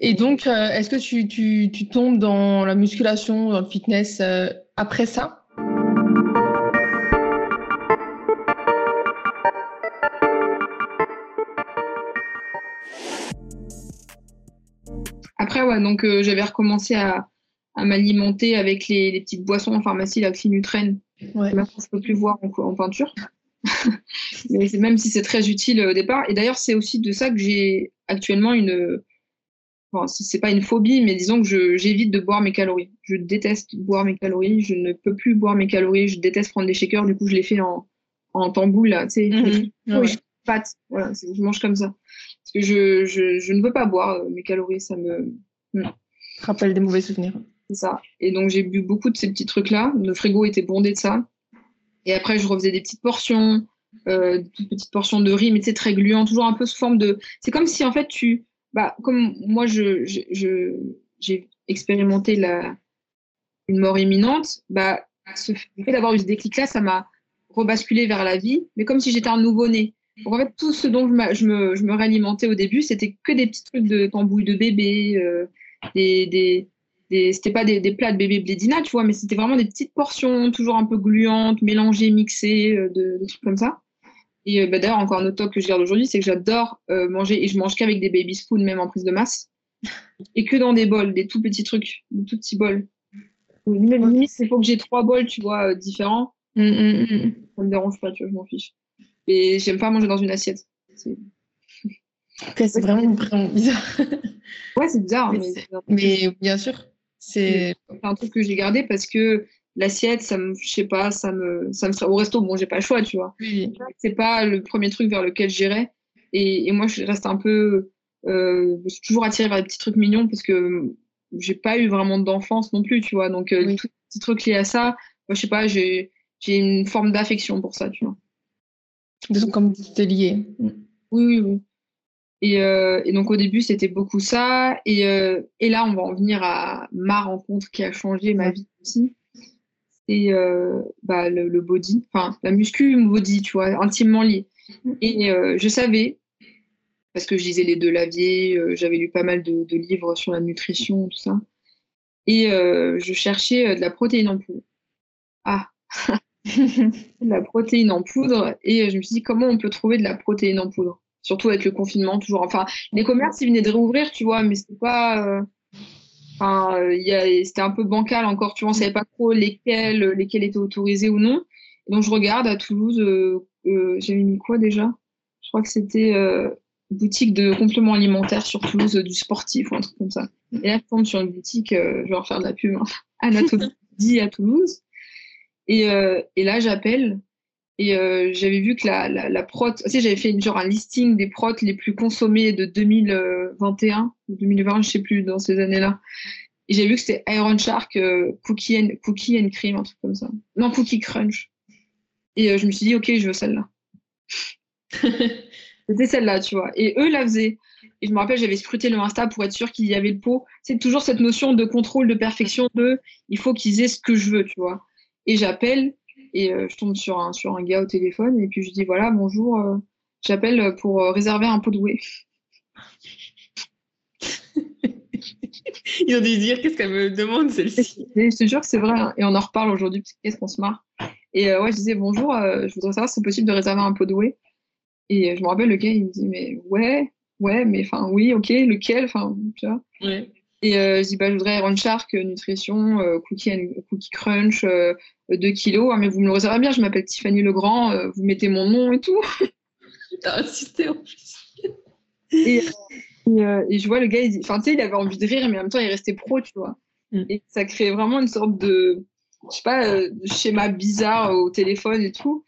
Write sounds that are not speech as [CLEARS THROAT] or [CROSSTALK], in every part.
Et donc, euh, est-ce que tu, tu, tu, tombes dans la musculation, dans le fitness euh, après ça? Après, ouais, donc euh, j'avais recommencé à, à m'alimenter avec les, les, petites boissons en pharmacie, la Clinutrène. Ouais. Maintenant, je peux plus voir en, en peinture. [LAUGHS] Mais même si c'est très utile au départ. Et d'ailleurs, c'est aussi de ça que j'ai actuellement une. Bon, c'est pas une phobie, mais disons que j'évite de boire mes calories. Je déteste boire mes calories. Je ne peux plus boire mes calories. Je déteste prendre des shakers. Du coup, je les fais en, en là. Tu sais, mm -hmm. ouais. pâtes. Voilà, je mange comme ça. Parce que je, je, je ne veux pas boire mes calories. Ça me. Ça rappelle des mauvais souvenirs. C'est ça. Et donc, j'ai bu beaucoup de ces petits trucs-là. Le frigo était bondé de ça. Et après, je refaisais des petites portions, euh, des petites portions de riz, mais c'est très gluant, toujours un peu sous forme de. C'est comme si en fait tu, bah, comme moi j'ai expérimenté la une mort imminente, bah, fait d'avoir eu ce déclic-là, ça m'a rebasculé vers la vie, mais comme si j'étais un nouveau-né. En fait, tout ce dont je, me, je me réalimentais au début, c'était que des petits trucs de tambouille de bébé, euh, des, des, c'était pas des, des, plats de bébé blédina, tu vois, mais c'était vraiment des petites portions, toujours un peu gluantes, mélangées, mixées, euh, de, de, trucs comme ça. Et euh, bah, d'ailleurs, encore un autre top que je garde aujourd'hui, c'est que j'adore euh, manger, et je mange qu'avec des baby spoons, même en prise de masse, [LAUGHS] et que dans des bols, des tout petits trucs, des tout petits bols. Même limite, il faut que j'ai trois bols, tu vois, différents. Mm, mm, mm. Ça me dérange pas, tu vois, je m'en fiche. Et j'aime pas manger dans une assiette. C'est vraiment, vraiment bizarre. ouais, c'est bizarre. Mais, mais bien sûr. C'est un truc que j'ai gardé parce que l'assiette, ça me, je sais pas, ça me, ça me au resto, bon, j'ai pas le choix, tu vois. Oui. C'est pas le premier truc vers lequel j'irais. Et, et, moi, je reste un peu, euh, je suis toujours attirée vers les petits trucs mignons parce que j'ai pas eu vraiment d'enfance non plus, tu vois. Donc, euh, oui. tous les petits trucs liés à ça, moi, je sais pas, j'ai, j'ai une forme d'affection pour ça, tu vois. Donc, comme c'était lié. Oui, oui, oui. Et, euh, et, donc au début, c'était beaucoup ça. Et, euh, et, là, on va en venir à ma rencontre qui a changé ma vie aussi. C'est euh, bah, le, le, body, enfin la muscu, body, tu vois, intimement lié. Et euh, je savais, parce que je lisais les deux laviers, euh, j'avais lu pas mal de, de, livres sur la nutrition, tout ça. Et je cherchais de la protéine en poudre. Ah de [LAUGHS] la protéine en poudre. Et je me suis dit, comment on peut trouver de la protéine en poudre? Surtout avec le confinement toujours enfin les commerces ils venaient de réouvrir tu vois mais c'était pas euh... euh, c'était un peu bancal encore tu vois on savait pas trop lesquels lesquels étaient autorisés ou non. Donc je regarde à Toulouse euh, euh, j'avais mis quoi déjà? Je crois que c'était boutique de compléments alimentaires sur Toulouse du sportif ou un truc comme ça. Et là je tombe sur une boutique je vais en faire de la pub hein, [LAUGHS] Anatomie à Toulouse. Et là j'appelle et euh, j'avais vu que la, la, la prot, tu sais, j'avais fait genre un listing des protes les plus consommées de 2021 ou 2020, je sais plus, dans ces années-là. Et j'ai vu que c'était Iron Shark, euh, Cookie, and, Cookie and Cream, un truc comme ça. Non, Cookie Crunch. Et euh, je me suis dit, ok, je veux celle-là. [LAUGHS] c'était celle-là, tu vois. Et eux la faisaient. Et je me rappelle, j'avais scruté le Insta pour être sûr qu'il y avait le pot. C'est toujours cette notion de contrôle, de perfection, de il faut qu'ils aient ce que je veux, tu vois. Et j'appelle et euh, je tombe sur un, sur un gars au téléphone et puis je dis voilà, bonjour, euh, j'appelle pour euh, réserver un pot de whey. [LAUGHS] Ils ont dû dire qu'est-ce qu'elle me demande celle-ci? Je te jure que c'est vrai hein. et on en reparle aujourd'hui parce qu'est-ce qu'on se marre. Et euh, ouais, je disais bonjour, euh, je voudrais savoir si c'est possible de réserver un pot de whey. Et je me rappelle le gars, il me dit mais ouais, ouais, mais enfin oui, ok, lequel, enfin tu vois. Ouais. Et euh, je dis, bah, je voudrais Iron Shark, nutrition, euh, cookie, and, cookie Crunch, euh, 2 kilos. Ah, mais vous me le réservez bien, je m'appelle Tiffany Legrand, euh, vous mettez mon nom et tout. [LAUGHS] T'as insisté en plus. Et, et, euh, et, je vois le gars, il, enfin, tu sais, il avait envie de rire, mais en même temps, il restait pro, tu vois. Mm. Et ça crée vraiment une sorte de, je sais pas, schéma bizarre au téléphone et tout.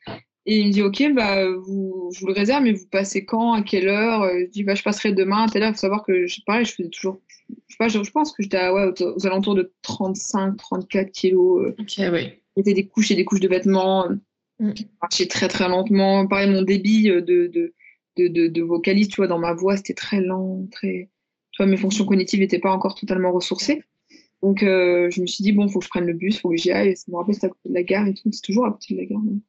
Et il me dit, OK, bah, vous, je vous le réserve, mais vous passez quand, à quelle heure? Je dis, bah, je passerai demain à telle heure. Il faut savoir que, pareil, je faisais toujours je, sais pas, je, je pense que j'étais ouais, aux, aux, alentours de 35, 34 kilos. Euh. Ok, oui. C'était des couches et des couches de vêtements. Mm. Je marchais très, très lentement. Pareil, mon débit de, de, de, de, de vocalise, tu vois, dans ma voix, c'était très lent. Très... Tu vois, mes fonctions cognitives n'étaient pas encore totalement ressourcées. Donc, euh, je me suis dit, bon, faut que je prenne le bus, faut que j'y aille. Ça me rappelle, c'est à côté de la gare et tout. C'est toujours à côté de la gare. Non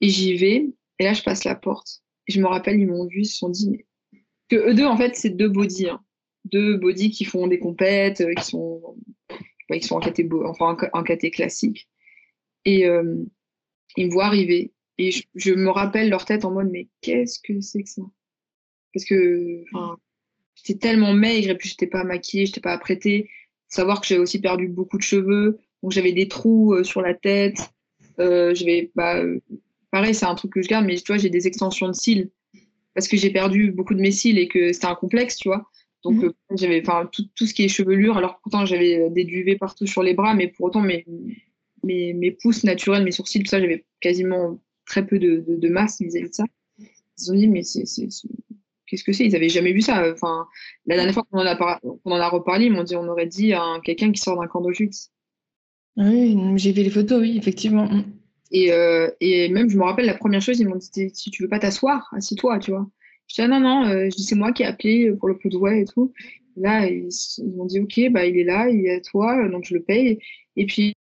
et j'y vais. Et là, je passe la porte. Et je me rappelle, ils m'ont vu, ils se sont dit, mais... que eux deux, en fait, c'est deux bodies. Hein deux body qui font des compètes, euh, qui sont, qui sont en caté, enfin, en, caté classique. Et euh, ils me voient arriver. Et je, me rappelle leur tête en mode, mais qu'est-ce que c'est que ça? Parce que j'étais tellement maigre et puis j'étais pas maquillée, j'étais pas apprêtée. Savoir que j'avais aussi perdu beaucoup de cheveux, donc j'avais des trous sur la tête. Euh, j'avais, bah, pareil, c'est un truc que je garde, mais tu vois, j'ai des extensions de cils parce que j'ai perdu beaucoup de mes cils et que c'était un complexe, tu vois. Donc, mhm. euh, j'avais enfin tout, tout, ce qui est chevelure. Alors, pourtant, j'avais euh, des duvets partout sur les bras, mais pour autant, mes, mes, mes pouces naturels, mes sourcils, tout ça, j'avais quasiment très peu de, de, masse vis-à-vis de ça. Ils ont dit, mais c'est, qu'est-ce que c'est? Ils n'avaient jamais vu ça. Enfin, la dernière fois qu'on en, a en a reparlé, ils m'ont dit, on aurait dit à quelqu'un qui sort d'un camp d'Auschwitz. Oui, j'ai vu les photos, oui, effectivement. Et, euh, et, même, je me rappelle, la première chose, ils m'ont dit si tu veux pas t'asseoir, assis-toi, tu vois. Je dis ah, non, non, euh, c'est moi qui ai appelé pour le pot de et tout. là, ils, m'ont dit ok, bah il est là, il est à toi, donc je le paye. Et puis,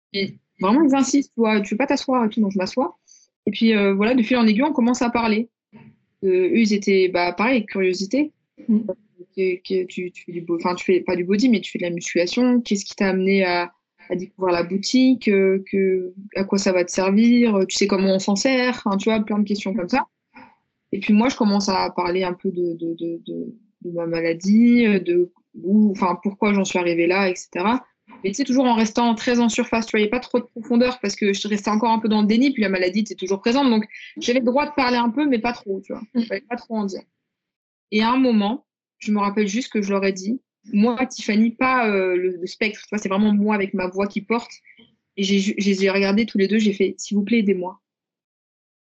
vraiment, ils insistent, tu vois, tu veux pas t'asseoir et tout, donc je m'assois. Et puis euh, voilà, de fil en aiguille, on commence à parler. eux, ils étaient, bah pareil, curiosité. Mm. tu, tu, fais du, enfin, tu fais pas du body, mais tu fais de la musculation. Qu'est-ce qui t'a amené à à découvrir la boutique, euh, que, à quoi ça va te servir, euh, tu sais comment on s'en sert, tu vois, plein de questions comme ça. Et puis moi, je commence à parler un peu de, de, de, de, ma maladie, euh, de où, enfin, pourquoi j'en suis arrivée là, etc. Mais tu sais, toujours en restant très en surface, tu vois, il n'y a pas trop de profondeur parce que je restais encore un peu dans le déni, puis la maladie était toujours présente. Donc, j'avais le droit de parler un peu, mais pas trop, tu vois. Je ne pas trop en dire. Et à un moment, je me rappelle juste que je leur ai dit, moi, Tiffany, pas euh, le, spectre, c'est vraiment moi avec ma voix qui porte. Et j'ai regardé tous les deux, j'ai fait, s'il vous plaît, aidez-moi.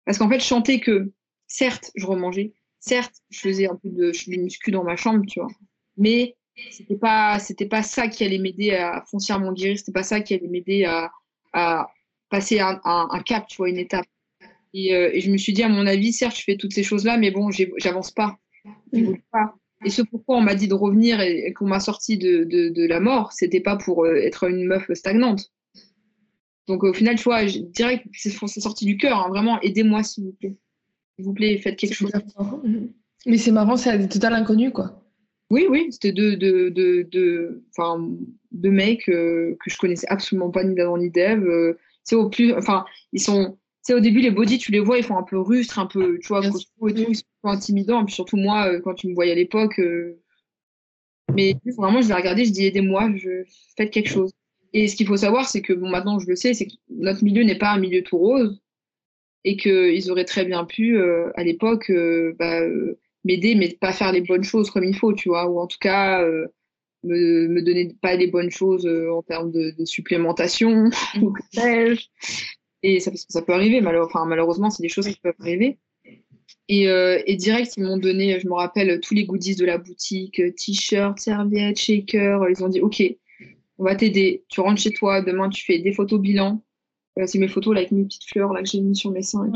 Parce qu'en fait, je chantais que, certes, je remangeais, certes, je faisais un peu de, de muscu dans ma chambre, tu vois, mais c'était pas, c'était pas ça qui allait m'aider à foncièrement guérir, c'était pas ça qui allait m'aider à, à, passer un, un, cap, tu vois, une étape. Et, euh, et, je me suis dit, à mon avis, certes, je fais toutes ces choses-là, mais bon, j'avance pas. Je pas. Et ce pourquoi on m'a dit de revenir et, qu'on m'a sorti de, de, de, la mort, c'était pas pour euh, être une meuf stagnante. Donc au final, tu vois, direct, c'est sorti du cœur. Hein, vraiment, aidez-moi s'il vous plaît. S'il vous plaît, faites quelque chose. Mais c'est marrant, c'est total inconnu, quoi. Oui, oui, c'était deux, mecs euh, que je connaissais absolument pas ni d'avant ni d'Eve. Euh, c'est au plus, enfin, ils sont sais, au début, les body, tu les vois, ils font un peu rustres, un peu, tu vois, et tout, ils sont intimidants. Et puis surtout, moi, euh, quand tu me voyais à l'époque, euh, mais vraiment, je les regardais, je dis aidez-moi, faites quelque chose. Et ce qu'il faut savoir, c'est que bon, maintenant, je le sais, c'est que notre milieu n'est pas un milieu tout rose et qu'ils auraient très bien pu, euh, à l'époque, bah, m'aider, mais pas faire les bonnes choses comme il faut, tu vois, ou en tout cas, me, me donner pas les bonnes choses en termes de, supplémentation, [LAUGHS] ou que et ça, ça peut arriver, malheureusement, c'est des choses qui peuvent arriver. Et, euh, et direct, ils m'ont donné, je me rappelle, tous les goodies de la boutique, t-shirts, serviettes, shakers. Ils ont dit, OK, on va t'aider. Tu rentres chez toi, demain, tu fais des photos bilan. Euh, c'est mes photos là, avec mes petites fleurs là, que j'ai mis sur mes seins,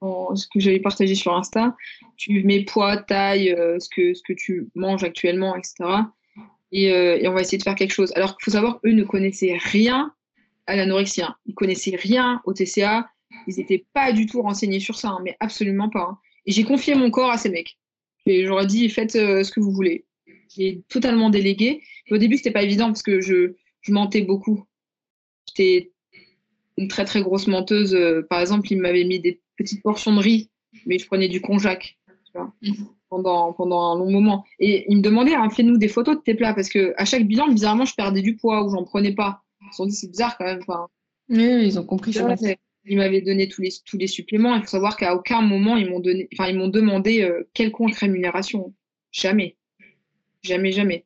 ce que j'avais partagé sur Insta. Tu mets poids, taille, euh, ce, que, ce que tu manges actuellement, etc. Et, et on va essayer de faire quelque chose. Alors qu'il faut savoir, eux ne connaissaient rien à l'anorexie. Hein. Ils connaissaient rien au TCA. Ils n'étaient pas du tout renseignés sur ça, hein, mais absolument pas. Hein. J'ai confié mon corps à ces mecs. Et j'aurais dit, faites euh, ce que vous voulez. J'ai totalement délégué. au début, c'était pas évident parce que je, je mentais beaucoup. J'étais une très très grosse menteuse. Euh, par exemple, ils m'avaient mis des petites portions de riz, mais je prenais du konjac pendant, pendant un long moment. Et ils me demandaient, fais-nous des photos de tes plats parce que à chaque bilan, bizarrement, je perdais du poids ou j'en prenais pas. Ils se sont dit, c'est bizarre quand même. Enfin, oui, ils ont compris. Ils m'avaient donné tous les, tous les suppléments. Il faut savoir qu'à aucun moment, ils m'ont donné, enfin, ils m'ont demandé euh, quelconque rémunération. Jamais. Jamais, jamais.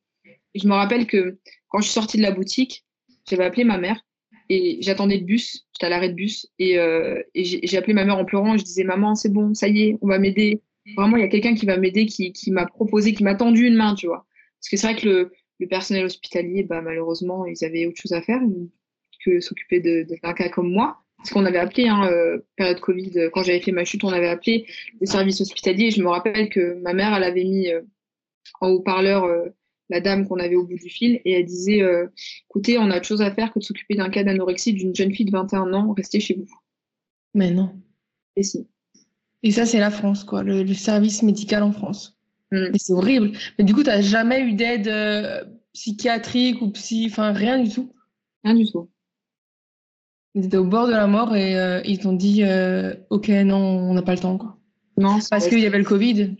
Je me rappelle que quand je suis sortie de la boutique, j'avais appelé ma mère et j'attendais le bus. J'étais à l'arrêt de bus et, euh, j'ai appelé ma mère en pleurant. Je disais, maman, c'est bon, ça y est, on va m'aider. Vraiment, il y a quelqu'un qui va m'aider, qui, qui m'a proposé, qui m'a tendu une main, tu vois. Parce que c'est vrai que le, le personnel hospitalier, bah, malheureusement, ils avaient autre chose à faire que s'occuper d'un cas comme moi. Ce qu'on avait appelé, hein, euh, période Covid, euh, quand j'avais fait ma chute, on avait appelé le service hospitalier. je me rappelle que ma mère, elle avait mis euh, en haut-parleur la dame qu'on avait au bout du fil et elle disait écoutez, on a autre chose à faire que de s'occuper d'un cas d'anorexie d'une jeune fille de 21 ans, restez chez vous. Mais non. Et si. Et ça, c'est la France, quoi, le service médical en France. Mm. Et c'est horrible. Mais du coup, tu n'as jamais eu d'aide euh, psychiatrique ou psy, enfin rien du tout? Rien du tout. Ils étaient au bord de la mort et euh, ils t'ont dit Ok, non, on n'a pas le temps. Quoi. Non, parce qu'il y avait le Covid.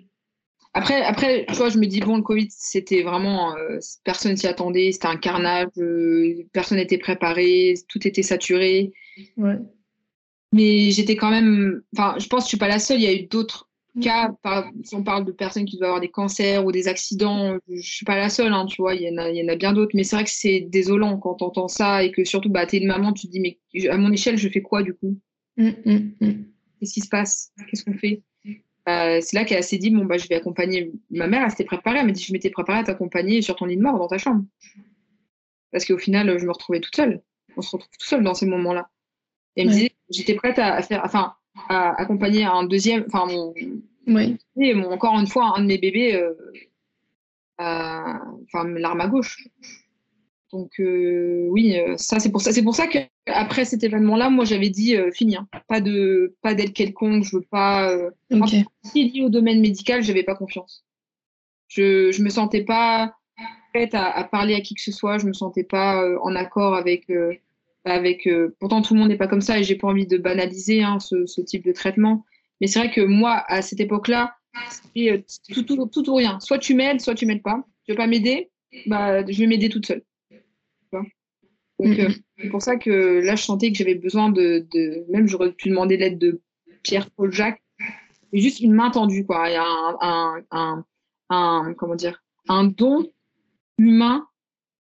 Après, après, tu vois, je me dis, bon, le Covid, c'était vraiment, euh, personne s'y attendait, c'était un carnage, euh, personne n'était préparé, tout était saturé. Ouais. Mais j'étais quand même, enfin, je pense que je suis pas la seule, il y a eu d'autres cas, si on parle de personnes qui doivent avoir des cancers ou des accidents, je suis pas la seule, hein, tu vois, il y en a, il y en a bien d'autres, mais c'est vrai que c'est désolant quand tu entends ça et que surtout, bah, t'es une maman, tu te dis, mais à mon échelle, je fais quoi du coup? Mmh, mmh, mmh. Qu'est-ce qui se passe? Qu'est-ce qu'on fait? Bah, c'est là qu'elle s'est dit bon bah je vais accompagner ma mère elle s'était préparée elle m'a dit je m'étais préparée à t'accompagner sur ton lit de mort dans ta chambre. Parce qu'au final je me retrouvais toute seule. On se retrouve tout seul dans ces moments là et elle me disait j'étais prête à, faire enfin à accompagner un deuxième enfin mon, oui. et encore une fois un de mes bébés euh, enfin l'arme à gauche donc euh, oui, euh, ça c'est pour ça. C'est pour ça qu'après cet événement-là, moi j'avais dit euh, fini, hein. pas de pas d'aide quelconque, je veux pas. Okay. est lié au domaine médical, j'avais pas confiance. Je je me sentais pas prête à, à, parler à qui que ce soit, je me sentais pas en accord avec avec. pourtant tout le monde n'est pas comme ça et j'ai pas envie de banaliser hein, ce, ce, type de traitement. Mais c'est vrai que moi à cette époque-là, c'était tout, tout, tout, ou rien. Soit tu m'aides, soit tu m'aides pas. Tu veux pas m'aider, bah je vais m'aider toute seule. Donc, euh, c'est pour ça que là, je sentais que j'avais besoin de, de, Même, j'aurais pu demander l'aide de Pierre-Paul Jacques. Juste une main tendue, quoi. Il y a un, un, un, un, comment dire, un don humain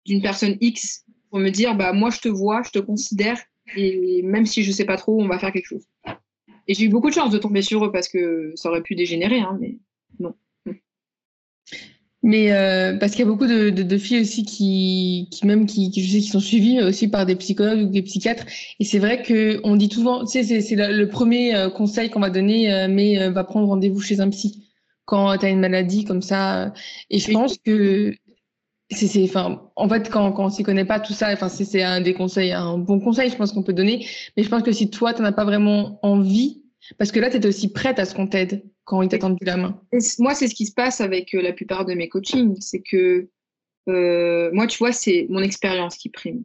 d'une personne X pour me dire, bah, moi, je te vois, je te considère, et même si je sais pas trop, on va faire quelque chose. Et j'ai eu beaucoup de chance de tomber sur eux parce que ça aurait pu dégénérer, hein, mais non. Mais euh, parce qu'il y a beaucoup de, de, de, filles aussi qui, qui même qui, qui, je sais qui sont suivies aussi par des psychologues ou des psychiatres. Et c'est vrai que on dit souvent, tu sais, c'est le premier euh, conseil qu'on va donner, euh, mais va prendre rendez-vous chez un psy quand tu as une maladie comme ça. Et je pense que c'est, enfin, en fait, quand, quand on s'y connaît pas tout ça, enfin, c'est un des conseils, un bon conseil, je pense qu'on peut donner. Mais je pense que si toi, tu n'en as pas vraiment envie, parce que là, tu étais aussi prête à ce qu'on t'aide quand ils t'attendent la main. moi, c'est ce qui se passe avec euh, la plupart de mes coachings. C'est que euh, moi, tu vois, c'est mon expérience qui prime.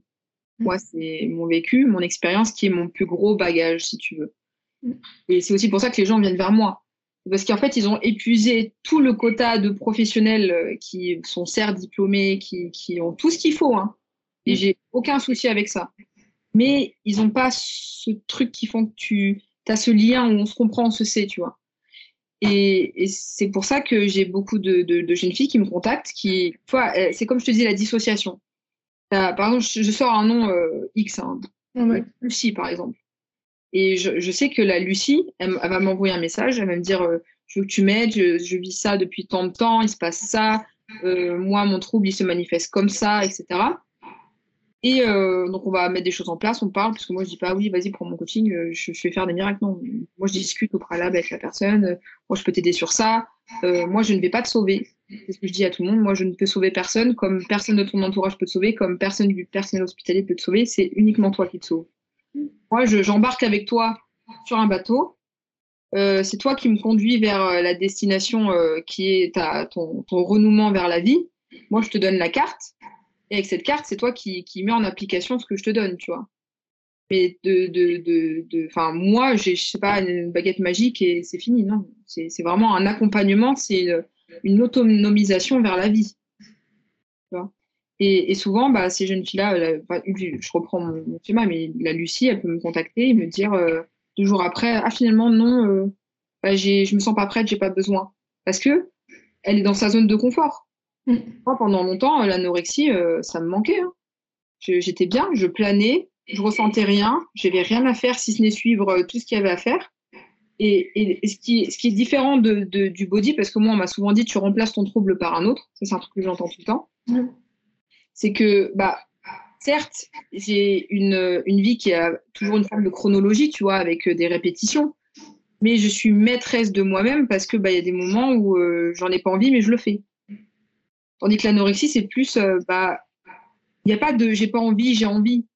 Mm. Moi, c'est mon vécu, mon expérience qui est mon plus gros bagage, si tu veux. Mm. Et c'est aussi pour ça que les gens viennent vers moi. Parce qu'en fait, ils ont épuisé tout le quota de professionnels euh, qui sont certes diplômés, qui, qui ont tout ce qu'il faut. Hein. Et j'ai aucun souci avec ça. Mais ils n'ont pas ce truc qui font que tu as ce lien où on se comprend, on se sait, tu vois. Et, c'est pour ça que j'ai beaucoup de, jeunes filles qui me contactent, qui, euh, c'est comme je te dis, la dissociation. par exemple, je, sors un nom euh, X, hein, Lucie par exemple. Et je, sais que la Lucie, elle, va m'envoyer un message, elle va me dire euh, Je veux que tu m'aides, je, vis ça depuis tant de temps, il se passe ça, moi, mon trouble, il se manifeste comme ça, etc. Et euh, donc, on va mettre des choses en place, on parle, parce que moi, je dis pas, oui, vas-y, prends mon coaching, euh, je, je, vais faire des miracles. Non, moi, je discute au préalable avec la personne, euh, moi, je peux t'aider sur ça, moi, je ne vais pas te sauver. C'est ce que je dis à tout le monde, moi, je ne peux sauver personne, comme personne de ton entourage peut te sauver, comme personne du personnel hospitalier peut te sauver, c'est uniquement toi qui te sauve. Moi, j'embarque avec toi sur un bateau, c'est toi qui me conduis vers la destination qui est ton, renouement vers la vie. Moi, je te donne la carte, et avec cette carte, c'est toi qui, mets en application ce que je te donne, tu vois. Mais de, de, de, moi, je sais pas, une baguette magique et c'est fini. Non, c'est vraiment un accompagnement, c'est une autonomisation vers la vie. Et, et, souvent, bah, ces jeunes filles-là, je reprends mon, schéma, mais la Lucie, elle peut me contacter et me dire euh, deux jours après, ah finalement non, euh, bah, j'ai, je me sens pas prête, j'ai pas besoin, parce que elle est dans sa zone de confort. Moi, pendant longtemps, l'anorexie, euh, ça me manquait. Hein. J'étais bien, je planais, je ressentais rien, j'avais rien à faire si ce n'est suivre euh, tout ce qu'il y avait à faire. Et, ce, qui, ce, qui, est différent de, du body, parce que moi, on m'a souvent dit tu remplaces ton trouble par un autre, ça c'est un truc que j'entends tout le temps, c'est que, bah, certes, j'ai une, vie qui a toujours une forme de chronologie, tu vois, avec euh, des répétitions, mais je suis maîtresse de moi-même parce que bah, y a des moments où j'en ai pas envie, mais je le fais. Tandis que l'anorexie, c'est plus, euh, bah, il n'y a pas de j'ai pas envie, j'ai envie.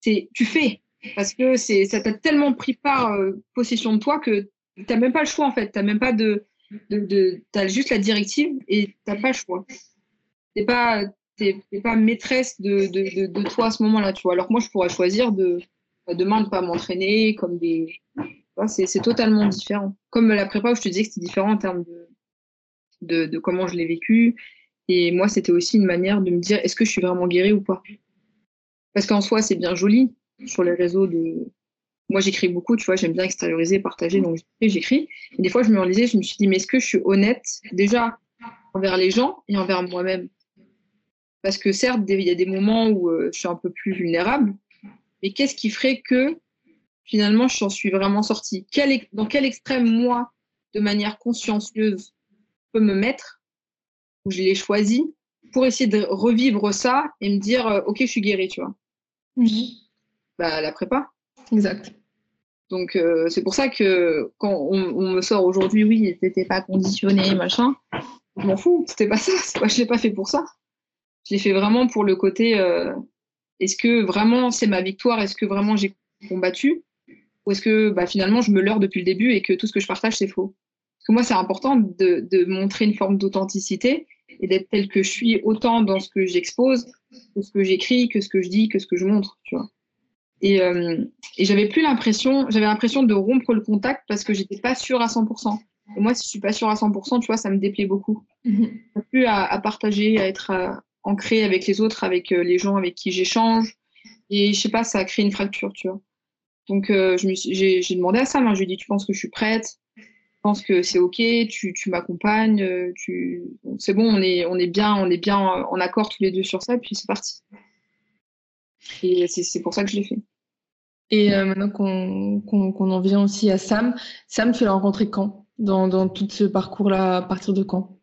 C'est tu fais. Parce que ça t'a tellement pris euh, possession de toi que tu n'as même pas le choix, en fait. Tu même pas de. de, as juste la directive et t'as pas le choix. Pas, pas maîtresse de, de, de, toi à ce moment-là, tu vois. Alors que moi, je pourrais choisir de demain de pas m'entraîner comme des. C'est totalement différent. Comme la prépa où je te disais que c'était différent en termes de, de, comment je l'ai vécu. Et moi, c'était aussi une manière de me dire est-ce que je suis vraiment guérie ou pas? Parce qu'en soi, c'est bien joli sur les réseaux de. Moi, j'écris beaucoup, tu vois, j'aime bien extérioriser, partager, donc j'écris. Et des fois, je me relisais, je me suis dit mais est-ce que je suis honnête déjà envers les gens et envers moi-même? Parce que certes, il y a des moments où euh, je suis un peu plus vulnérable, mais qu'est-ce qui ferait que finalement je j'en suis vraiment sortie? Dans quel extrême, moi, de manière consciencieuse, peux me mettre, où je l'ai choisi, pour essayer de revivre ça et me dire, euh, ok, je suis guérie, tu vois? Oui. Bah, la prépa. Exact. Donc, euh, c'est pour ça que quand on, me sort aujourd'hui, oui, t'étais pas conditionné, machin, je m'en fous, c'était pas ça, je l'ai pas fait pour ça. Je l'ai fait vraiment pour le côté, euh, est-ce que vraiment c'est ma victoire Est-ce que vraiment j'ai combattu Ou est-ce que bah, finalement je me leurre depuis le début et que tout ce que je partage c'est faux Parce que moi c'est important de, montrer une forme d'authenticité et d'être tel que je suis autant dans ce que j'expose que ce que j'écris, que ce que je dis, que ce que je montre, tu vois. Et, euh, et j'avais plus l'impression, j'avais l'impression de rompre le contact parce que j'étais pas sûre à 100%. Et moi, si je suis pas sûre à 100%, tu vois, ça me déplaît beaucoup. Mm plus à, à, partager, à être, à, ancré avec les autres, avec euh, les gens avec qui j'échange. Et je sais pas, ça a créé une fracture, tu vois. Donc, euh, j'ai, demandé à Sam, hein, je lui ai dit, tu penses que je suis prête? Je pense que c'est OK, tu, tu m'accompagnes, euh, c'est bon, on est, on, est bien, on est bien en accord tous les deux sur ça, et puis c'est parti. Et c'est, pour ça que je l'ai fait. Et maintenant qu'on, qu'on, en vient aussi à Sam, Sam, tu l'as rencontré quand? Dans, dans tout ce parcours-là, à partir de quand?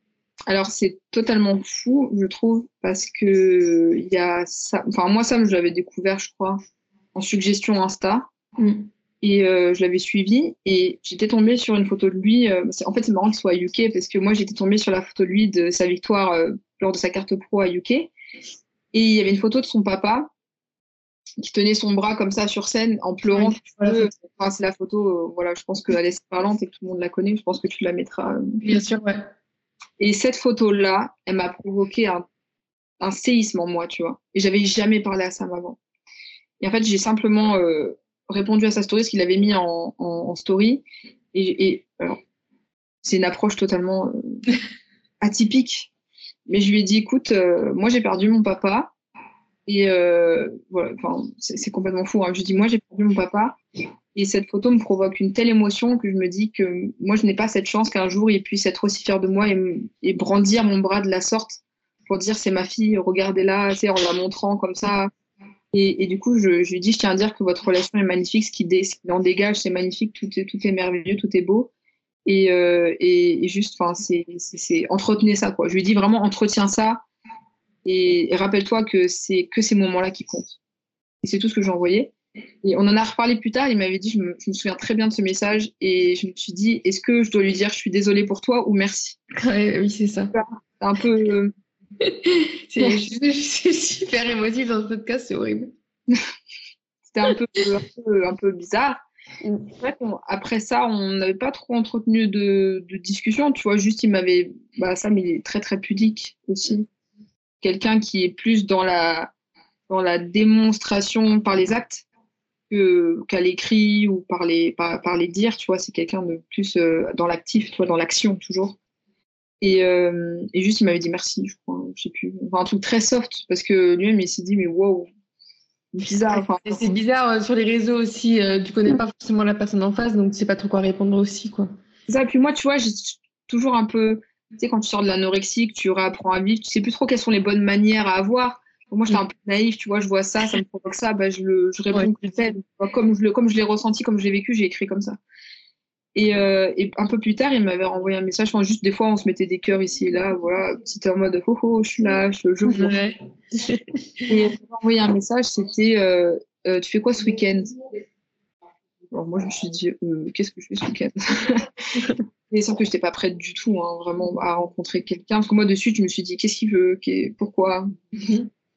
Alors c'est totalement fou, je trouve, parce que il y a ça. Enfin moi Sam, je l'avais découvert, je crois, en suggestion Insta. Mm. Et euh, je l'avais suivi et j'étais tombée sur une photo de lui. Euh, en fait, c'est marrant qu'il soit à UK parce que moi, j'étais tombée sur la photo de lui de sa victoire euh, lors de sa carte pro à UK. Et il y avait une photo de son papa qui tenait son bras comme ça sur scène en pleurant. c'est la photo, voilà, je pense qu'elle est parlante et que tout le monde la connaît. Je pense que tu la mettras. Bien sûr, ouais. Et cette photo-là, elle m'a provoqué un, un, séisme en moi, tu vois. Et j'avais jamais parlé à Sam avant. Et en fait, j'ai simplement euh, répondu à sa story, ce qu'il avait mis en, en, story. Et, et c'est une approche totalement euh, [LAUGHS] atypique. Mais je lui ai dit, écoute, euh, moi j'ai perdu mon papa. Et voilà, c'est complètement fou. Hein. Je lui ai dit, moi j'ai perdu mon papa. Et cette photo me provoque une telle émotion que je me dis que moi, je n'ai pas cette chance qu'un jour, il puisse être aussi fier de moi et, brandir mon bras de la sorte pour dire c'est ma fille, regardez-la, en la montrant comme ça. Et, du coup, je, lui dis, je tiens à dire que votre relation est magnifique, ce qui, en dégage, c'est magnifique, tout est, tout est merveilleux, tout est beau. Et, euh, et, juste, c'est, entretenez ça, quoi. Je lui dis vraiment, entretiens ça et, rappelle-toi que c'est que ces moments-là qui comptent. Et c'est tout ce que j'ai envoyé. Et on en a reparlé plus tard. Il m'avait dit, je me, souviens très bien de ce message, et je me suis dit, est-ce que je dois lui dire, je suis désolée pour toi ou merci? Oui, c'est ça. C'est un peu. Euh, [LAUGHS] suis super émotive dans ce podcast, c'est horrible. [LAUGHS] C'était un peu, un peu, bizarre. après ça, on n'avait pas trop entretenu de, de, discussion. Tu vois, juste, il m'avait. Bah, ça, mais il est très, très pudique aussi. Quelqu'un qui est plus dans la, dans la démonstration par les actes qu'à l'écrit ou par les, par, les dires, tu vois, c'est quelqu'un de plus euh, dans l'actif, tu vois, dans l'action toujours. Et, euh, et, juste, il m'avait dit merci, je crois, je sais plus. Enfin, un truc très soft, parce que lui-même, il s'est dit, mais wow, bizarre. c'est bizarre euh, sur les réseaux aussi, tu connais pas forcément la personne en face, donc tu sais pas trop quoi répondre aussi, quoi. Ça, et puis moi, tu vois, j'ai toujours un peu, tu sais, quand tu sors de l'anorexie, que tu réapprends à vivre, tu sais plus trop quelles sont les bonnes manières à avoir moi, j'étais un peu naïf, tu vois, je vois ça, ça me provoque ça, bah, je, le, je réponds comme je, comme je l'ai ressenti, comme je l'ai vécu, j'ai écrit comme ça. Et, euh, et, un peu plus tard, il m'avait renvoyé un message. Enfin, juste des fois, on se mettait des cœurs ici et là. Voilà, c'était en mode oh, oh je suis là, je joue. Ouais. [LAUGHS] et il m'a envoyé un message c'était euh, euh, Tu fais quoi ce week-end? Alors, moi, je me suis dit Qu'est-ce que je fais ce week-end? [LAUGHS] Et sans que je n'étais pas prête du tout, hein, vraiment, à rencontrer quelqu'un. Parce que moi, dessus, je me suis dit Qu'est-ce qu'il veut? Pourquoi?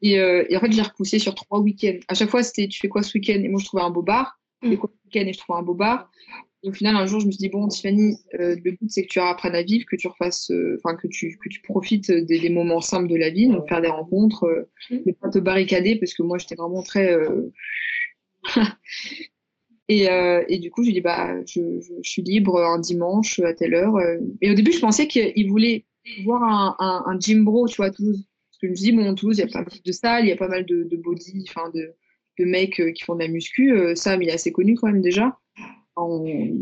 Euh, et, en fait, j'ai repoussé sur trois week-ends. À chaque fois, c'était tu fais quoi ce week-end? Et moi, je trouvais un beau bar. Tu fais mm. quoi ce week-end? Et je trouvais un beau bar. Et au final, un jour, je me suis dit, bon, Tiffany, euh, le but, c'est que tu apprennes à vivre, que tu refasses, euh, enfin, que, tu, que tu profites des, des, moments simples de la vie, donc faire des rencontres, mm. mais pas te barricader, parce que moi, j'étais vraiment très. [LAUGHS] et, et, du coup, je lui ai dit, bah, je, je, je, suis libre un dimanche à telle heure. Et au début, je pensais qu'il voulait voir un, un, un, gym bro, tu vois, à Toulouse. Parce que je me suis dit, bon, Toulouse, il y a pas mal de salles, il y a pas mal de, body, enfin, de, mecs qui font de la muscu. Sam, il est assez connu quand même déjà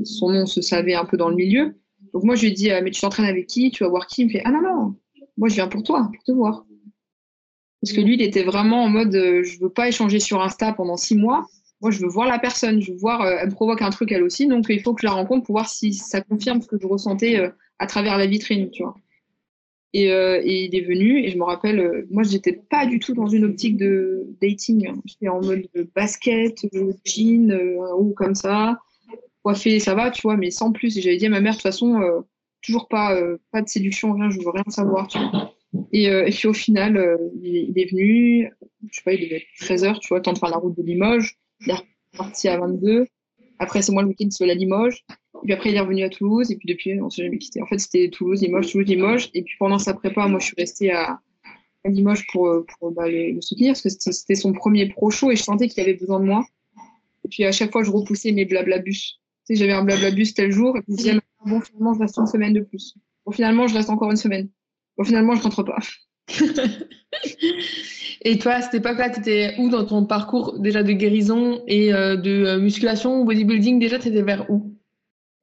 son nom se savait un peu dans le milieu. Donc moi, je lui ai dit, euh, mais tu t'entraînes avec qui? Tu vas voir qui? Il me fait, ah non, non, moi je viens pour toi, pour te voir. Parce que lui, il était vraiment en mode, euh, je veux pas échanger sur Insta pendant six mois. Moi, je veux voir la personne, je veux voir, euh, elle me provoque un truc elle aussi, donc il faut que je la rencontre pour voir si ça confirme ce que je ressentais à travers la vitrine, tu vois. Et, et, il est venu, et je me rappelle, moi, j'étais pas du tout dans une optique de dating. Hein. J'étais en mode basket, jean, ou comme ça coiffé, ça va, tu vois, mais sans plus. Et j'avais dit à ma mère, de toute façon, euh, toujours pas, euh, pas de séduction, rien, je veux rien savoir, tu vois. Et, euh, puis au final, il, il, est venu, je sais pas, il devait être 13h, tu vois, temps de faire la route de Limoges. Il est reparti à 22. Après, c'est moi le week-end sur la Limoges. Puis après, il est revenu à Toulouse. Et puis depuis, on s'est jamais quitté. En fait, c'était Toulouse, Limoges, Toulouse, Limoges. Et puis pendant sa prépa, moi, je suis restée à, Limoges pour, bah, le, soutenir parce que c'était son premier pro show et je sentais qu'il avait besoin de moi. Et puis à chaque fois, je repoussais mes blabla bus sais, j'avais un blabla bus tel jour, et puis bon, finalement, je reste une semaine de plus. Bon, finalement, je reste encore une semaine. Bon, finalement, je rentre pas. [LAUGHS] et toi, à cette époque-là, tu étais où dans ton parcours déjà de guérison et euh, de euh, musculation, bodybuilding Déjà, tu étais vers où?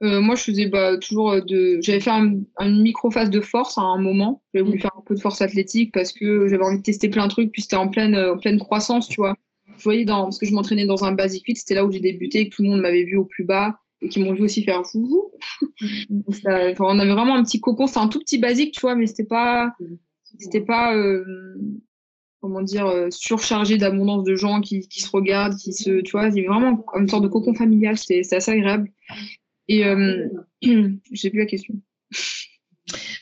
Euh, Moi, je faisais bah, toujours de. J'avais fait un, une micro-phase de force à un moment. J'avais voulu mm. faire un peu de force athlétique parce que j'avais envie de tester plein de trucs, puis c'était en pleine, en pleine croissance, tu vois. Je voyais dans, parce que je m'entraînais dans un basic fit, c'était là où j'ai débuté, que tout le monde m'avait vu au plus bas et qui m'ont vu aussi faire fou. on avait vraiment un petit cocon, c'est un tout petit basique, tu vois, mais c'était pas, c'était pas, euh, comment dire, euh, surchargé d'abondance de gens qui, qui, se regardent, qui se, tu vois, il vraiment une sorte de cocon familial, c'est assez agréable. Et euh, [CLEARS THROAT] j'ai plus la question.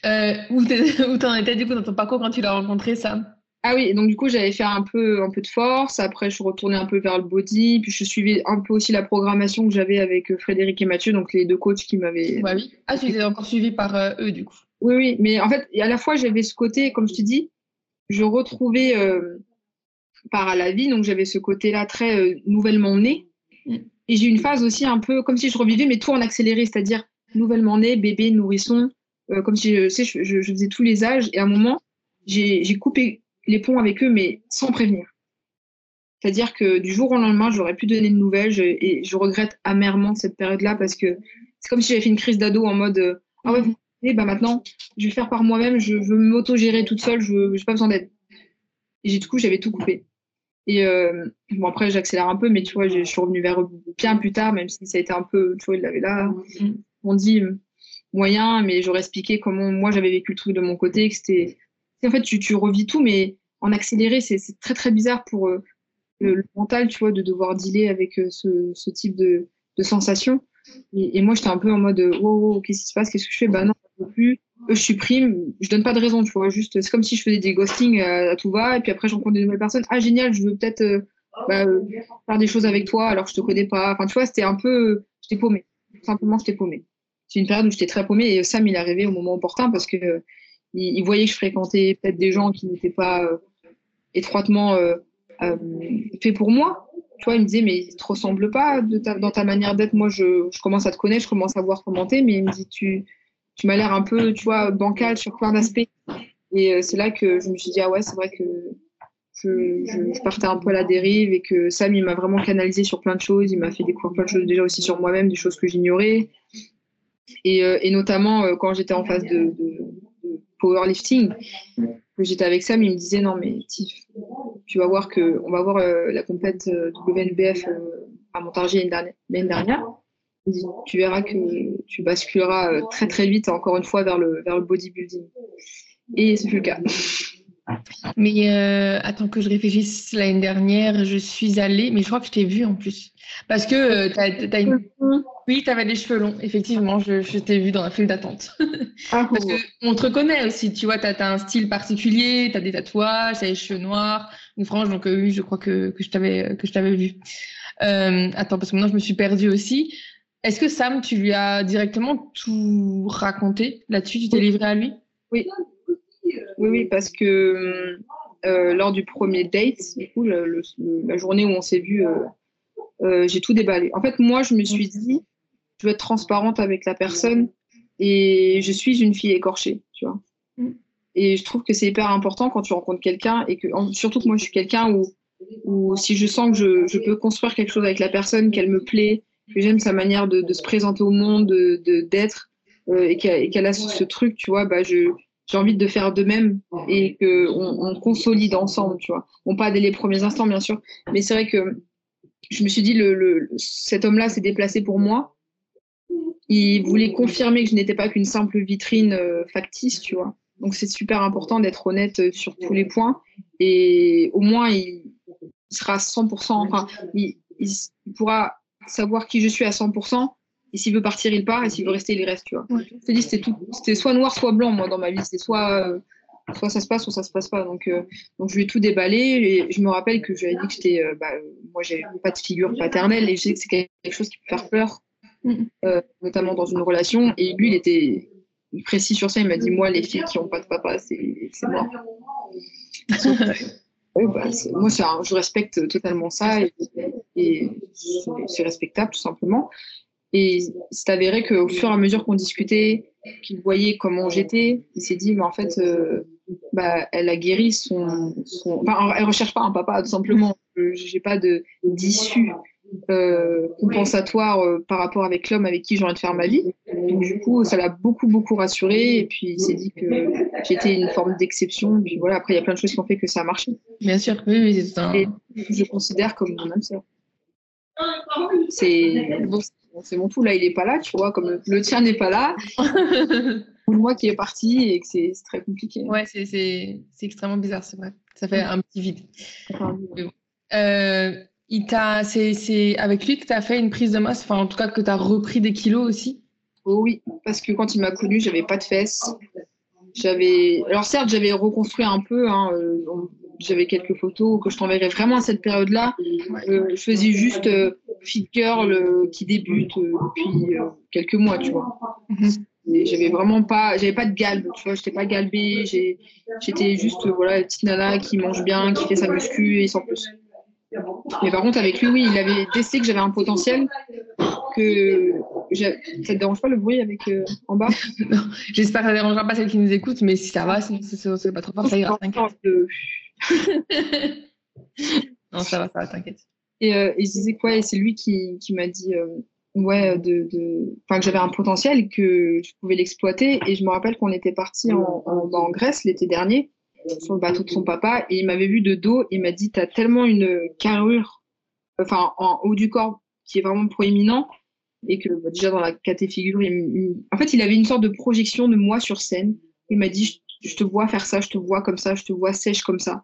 Euh, [LAUGHS] où t'en étais du coup dans ton parcours quand tu l'as rencontré, ça ah oui, donc du coup, j'avais fait un peu, un peu de force. Après, je suis retournée un peu vers le body. Puis, je suivais un peu aussi la programmation que j'avais avec euh, Frédéric et Mathieu, donc les deux coachs qui m'avaient. Ouais, oui. Ah, tu étais encore suivi par euh, eux, du coup. Oui, oui. Mais en fait, à la fois, j'avais ce côté, comme je te dis, je retrouvais euh, par à la vie. Donc, j'avais ce côté-là très euh, nouvellement né. Mm. Et j'ai eu une phase aussi un peu comme si je revivais, mais tout en accéléré, c'est-à-dire nouvellement né, bébé, nourrisson, comme si je, sais, je, je, faisais tous les âges. Et à un moment, j'ai coupé les ponts avec eux, mais sans prévenir. C'est-à-dire que du jour au lendemain, j'aurais pu donner de nouvelles et je regrette amèrement cette période-là parce que c'est comme si j'avais fait une crise d'ado en mode euh, Ah ouais, vous bah maintenant, je vais faire par moi-même, je veux m'auto-gérer toute seule, je n'ai pas besoin d'aide. Et du coup, j'avais tout coupé. Et euh, bon, après, j'accélère un peu, mais tu vois, je suis revenue vers eux bien plus tard, même si ça a été un peu, tu vois, il l'avait là. On dit moyen, mais j'aurais expliqué comment moi j'avais vécu le truc de mon côté, que c'était en fait, tu, tu, revis tout, mais en accéléré, c'est très très bizarre pour euh, le, mental, tu vois, de devoir dealer avec euh, ce, ce, type de, de sensation. Et, moi, j'étais un peu en mode, euh, wow, qu'est-ce qui se passe Qu'est-ce que je fais? Bah non, je peux plus. je supprime. Je donne pas de raison, tu vois. Juste, c'est comme si je faisais des ghostings à, tout va, et puis après, je rencontre des nouvelles personnes. Ah, génial, je veux peut-être bah, faire des choses avec toi alors que je te connais pas. Enfin, tu vois, c'était un peu, j'étais paumée. Simplement, j'étais paumée. C'est une période où j'étais très paumée et Sam, il est arrivé au moment opportun parce que il, voyait que je fréquentais peut-être des gens qui n'étaient pas euh, étroitement euh, euh, faits pour moi. Tu vois, il me disait, mais il te ressemble pas dans ta manière d'être. Moi, je, commence à te connaître, je commence à voir comment t'es, mais il me dit, tu, tu m'as l'air un peu, tu vois, bancal sur plein d'aspects. Et c'est là que je me suis dit, ah ouais, c'est vrai que je, partais un peu à la dérive et que Sam, il m'a vraiment canalisé sur plein de choses. Il m'a fait découvrir plein de choses déjà aussi sur moi-même, des choses que j'ignorais. Et, et, notamment, quand j'étais en phase de, powerlifting, j'étais avec Sam, il me disait non mais Tiff, tu vas voir que on va voir euh, la compète euh, WNBF euh, à Montargis l'année dernière. Il dit, tu verras que tu basculeras très très vite encore une fois vers le vers le bodybuilding. Et c'est le cas. Mais euh, attends que je réfléchisse, l'année dernière, je suis allée, mais je crois que je t'ai vue en plus. Parce que euh, tu as, une... Oui, tu avais des cheveux longs, effectivement, je, je t'ai vue dans la file d'attente. Ah, [LAUGHS] Parce qu'on te reconnaît aussi, tu vois, tu as, un style particulier, tu as des tatouages, tu as les cheveux noirs, une frange, donc euh, oui, je crois que, que je t'avais vu. Euh, attends, parce que maintenant je me suis perdue aussi. Est-ce que Sam, tu lui as directement tout raconté là-dessus? Tu t'es livré à lui? Oui. Oui, oui, parce que euh, lors du premier date, du coup, la journée où on s'est vu, euh, euh, j'ai tout déballé. En fait, moi, je me suis dit, je veux être transparente avec la personne et je suis une fille écorchée, tu vois. Mm. Et je trouve que c'est hyper important quand tu rencontres quelqu'un et que, surtout que moi, je suis quelqu'un où, où si je sens que je, peux construire quelque chose avec la personne, qu'elle me plaît, que j'aime sa manière de, se présenter au monde, de d'être, et qu'elle a ce, truc, tu vois, bah je j'ai envie de faire de même et qu'on on consolide ensemble, tu vois. Bon, pas dès les premiers instants, bien sûr, mais c'est vrai que je me suis dit, cet homme-là s'est déplacé pour moi. Il voulait confirmer que je n'étais pas qu'une simple vitrine euh, factice, tu vois. Donc c'est super important d'être honnête euh, sur tous les points. Et au moins, il, sera 100%, enfin, il, il, pourra savoir qui je suis à 100% et s'il veut partir, il part. Et s'il veut rester, il reste, tu vois. Je te dis, c'était tout. C'était soit noir, soit blanc, moi, dans ma vie. C'était soit, euh, soit ça se passe, soit ça se passe pas. Donc, euh, donc je lui ai tout déballé. Et je me rappelle que j'avais dit que j'étais, euh, bah, moi, j'avais pas de figure paternelle. Et je sais que c'est quelque chose qui peut faire peur, mm. notamment dans une relation. Et lui, il était précis sur ça. Il m'a dit, moi, les filles qui n'ont pas de papa, c'est moi. [LAUGHS] bah, moi, je respecte totalement ça et, et c'est respectable tout simplement. Et c'est avéré qu'au fur et à mesure qu'on discutait, qu'il voyait comment j'étais, il s'est dit, mais en fait, euh, bah, elle a guéri son, son... Enfin, elle recherche pas un papa, tout simplement. J'ai pas d'issue euh, compensatoire euh, par rapport avec l'homme avec qui j'ai envie de faire ma vie. Donc, du coup, ça l'a beaucoup, beaucoup rassuré. Et puis, il s'est dit que j'étais une forme d'exception. Et puis voilà, après, il y a plein de choses qui ont fait que ça a marché. Bien sûr, oui, oui, c'est un... Et je considère comme mon âme sœur. C'est c'est mon tout. Là, il n'est pas là, tu vois, comme le, tien n'est pas là. [LAUGHS] ou moi qui est parti et que c'est très compliqué. Ouais, c'est extrêmement bizarre, c'est vrai. Ça fait un petit vide. Euh, c'est avec lui que tu as fait une prise de masse, enfin en tout cas que tu as repris des kilos aussi? Oh Oui, parce que quand il m'a connu, j'avais pas de fesses. J'avais, alors certes, j'avais reconstruit un peu. Hein, euh, j'avais quelques photos que je t'enverrai vraiment à cette période-là. Euh, je faisais juste euh, fit girl euh, qui débute depuis quelques mois, tu vois. Mhm. J'avais vraiment pas, j'avais pas de galbe, tu vois, j'étais pas galbée, j'étais juste voilà, une petite nana qui mange bien, qui fait sa muscu et sans plus. Mais par contre, avec lui, oui, il avait testé que j'avais un potentiel. Que ça te dérange pas le bruit avec en bas? J'espère que ça ne dérangera pas celle qui nous écoute, mais si ça va, c'est pas trop fort, ça ira. [LAUGHS] non, ça va, ça va, t'inquiète. Et, euh, et, je disais quoi Et c'est lui qui, qui m'a dit euh, ouais, de. Enfin, que j'avais un potentiel, que je pouvais l'exploiter. Et je me rappelle qu'on était parti en, Grèce l'été dernier sur le bateau de son papa et il m'avait vu de dos et m'a dit T'as tellement une carrure, enfin, en haut du corps qui est vraiment proéminent et que bah, déjà dans la catégorie, en fait, il avait une sorte de projection de moi sur scène. Il m'a dit je te vois faire ça, je te vois comme ça, je te vois sèche comme ça.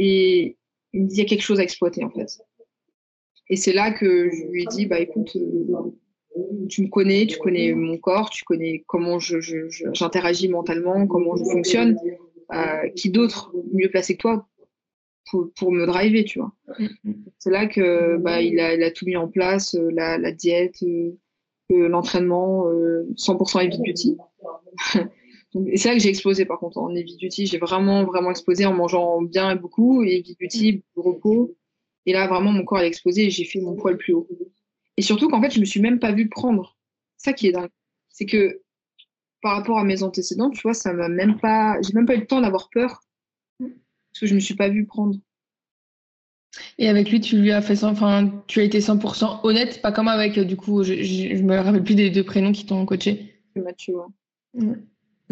Et il y a quelque chose à exploiter, en fait. Et c'est là que je lui ai dit, bah écoute, euh, tu me connais, tu connais mon corps, tu connais comment j'interagis mentalement, comment je fonctionne. Euh, qui d'autre mieux placé que toi pour, me driver, tu vois. C'est là que bah, il, a, tout mis en place, euh, la, diète, l'entraînement, 100% heavy beauty. [LAUGHS] C'est là que j'ai explosé par contre en heavy duty. J'ai vraiment, vraiment explosé en mangeant bien et beaucoup. Et heavy duty, repos. Et là, vraiment, mon corps a explosé et j'ai fait mon poids le plus haut. Et surtout qu'en fait, je me suis même pas vue prendre. Ça qui est dingue. C'est que par rapport à mes antécédents, tu vois, ça m'a même pas. J'ai même pas eu le temps d'avoir peur. Parce que je me suis pas vue prendre. Et avec lui, tu lui as fait ça, enfin, tu as été 100% honnête, pas comme avec, du coup, je, je, me rappelle plus des deux prénoms qui t'ont coaché. Mathieu, ouais.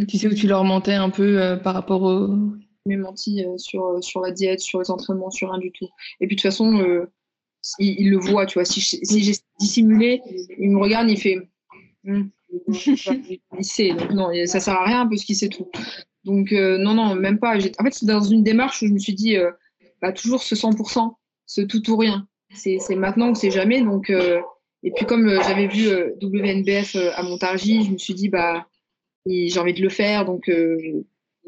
Tu sais où tu leur mentais un peu euh, par rapport au. Je m'ai menti euh, sur, euh, sur la diète, sur les entraînements, sur rien du tout. Et puis de toute façon, il, le voit, tu vois. Si, j'ai dissimulé, il me regarde, il fait. Hmm. il sait. Donc non, ça sert à rien parce qu'il sait tout. Donc non, non, même pas. En fait, c'est dans une démarche où je me suis dit, bah, toujours ce 100%, ce tout ou rien. C'est maintenant ou c'est jamais. Donc, et puis comme j'avais vu WNBF à Montargis, je me suis dit, bah j'ai envie de le faire, donc euh,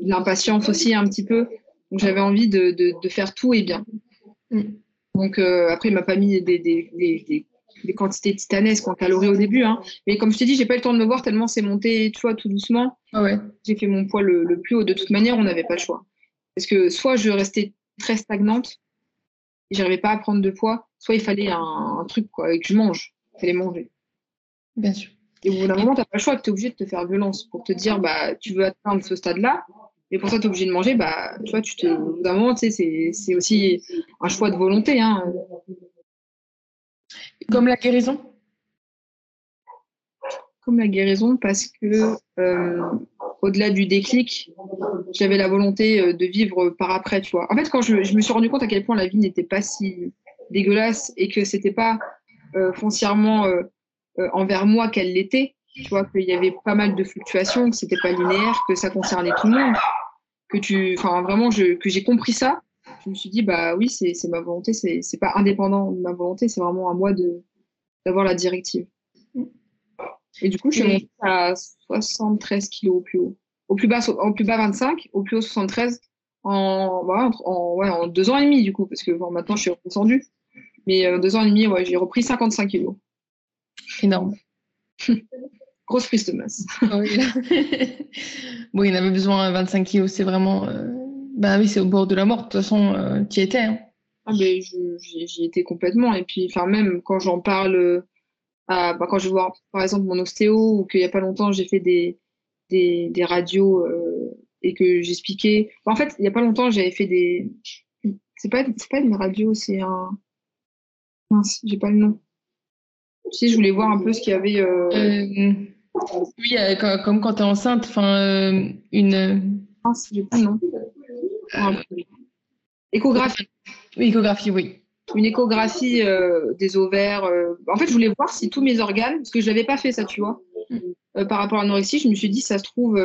l'impatience aussi un petit peu. Donc j'avais envie de, de, de, faire tout et bien. Mm. Donc euh, après, il m'a pas mis des, des, des, des quantités titanesques en calories au début. Hein. Mais comme je t'ai dit, j'ai pas eu le temps de me voir tellement c'est monté, tu vois, tout doucement. Ah ouais. J'ai fait mon poids le, le plus haut. De toute manière, on n'avait pas le choix. Parce que soit je restais très stagnante, et j'arrivais pas à prendre de poids, soit il fallait un, un truc quoi, et que je mange. Il fallait manger. Bien sûr. Et au bout d'un moment, tu n'as pas le choix, tu es obligé de te faire violence pour te dire, bah, tu veux atteindre ce stade-là, et pour ça, tu es obligé de manger, bah, tu vois, tu te, au bout d'un moment, tu sais, c'est, aussi un choix de volonté. Hein. Comme la guérison Comme la guérison, parce que euh, au-delà du déclic, j'avais la volonté euh, de vivre par après, tu vois. En fait, quand je, je me suis rendu compte à quel point la vie n'était pas si dégueulasse et que c'était pas euh, foncièrement euh, euh, envers moi qu'elle l'était. Tu vois, qu'il y avait pas mal de fluctuations, que c'était pas linéaire, que ça concernait tout le monde. Que tu, enfin, vraiment, je, que j'ai compris ça. Je me suis dit, bah oui, c'est, ma volonté, c'est, pas indépendant de ma volonté, c'est vraiment à moi de, d'avoir la directive. Et du coup, je suis montée à 73 kilos au plus haut. Au plus bas, au plus bas 25, au plus haut 73 en, voilà, en, ouais, en deux ans et demi, du coup, parce que bon, maintenant, je suis redescendue. Mais euh, deux ans et demi, ouais, j'ai repris 55 kilos. Énorme. Grosse prise de masse. [LAUGHS] Bon, il en avait besoin 25 kilos, c'est vraiment. euh, Bah oui, c'est au bord de la mort. De toute façon, euh, tu y étais. Hein. Ah, mais j'y étais complètement. Et puis, enfin, même quand j'en parle, euh, à, bah, quand je vais voir, par exemple, mon ostéo, ou qu'il n'y a pas longtemps, j'ai fait des, des, des radios euh, et que j'expliquais. en fait, il n'y a pas longtemps, j'avais fait des. C'est pas, c'est pas une radio, c'est un. Mince, j'ai pas le nom. Sais, je voulais voir un peu ce qu'il y avait. euh, Euh, oui, euh, co- comme quand tu es enceinte, enfin, une le nom. Un peu. Échographie. oui, échographie, oui. une échographie euh, des ovaires. euh. En fait, je voulais voir si tous mes organes, parce que je l'avais pas fait ça, tu vois, Euh, par rapport à l'anorexie, je me suis dit, ça se trouve,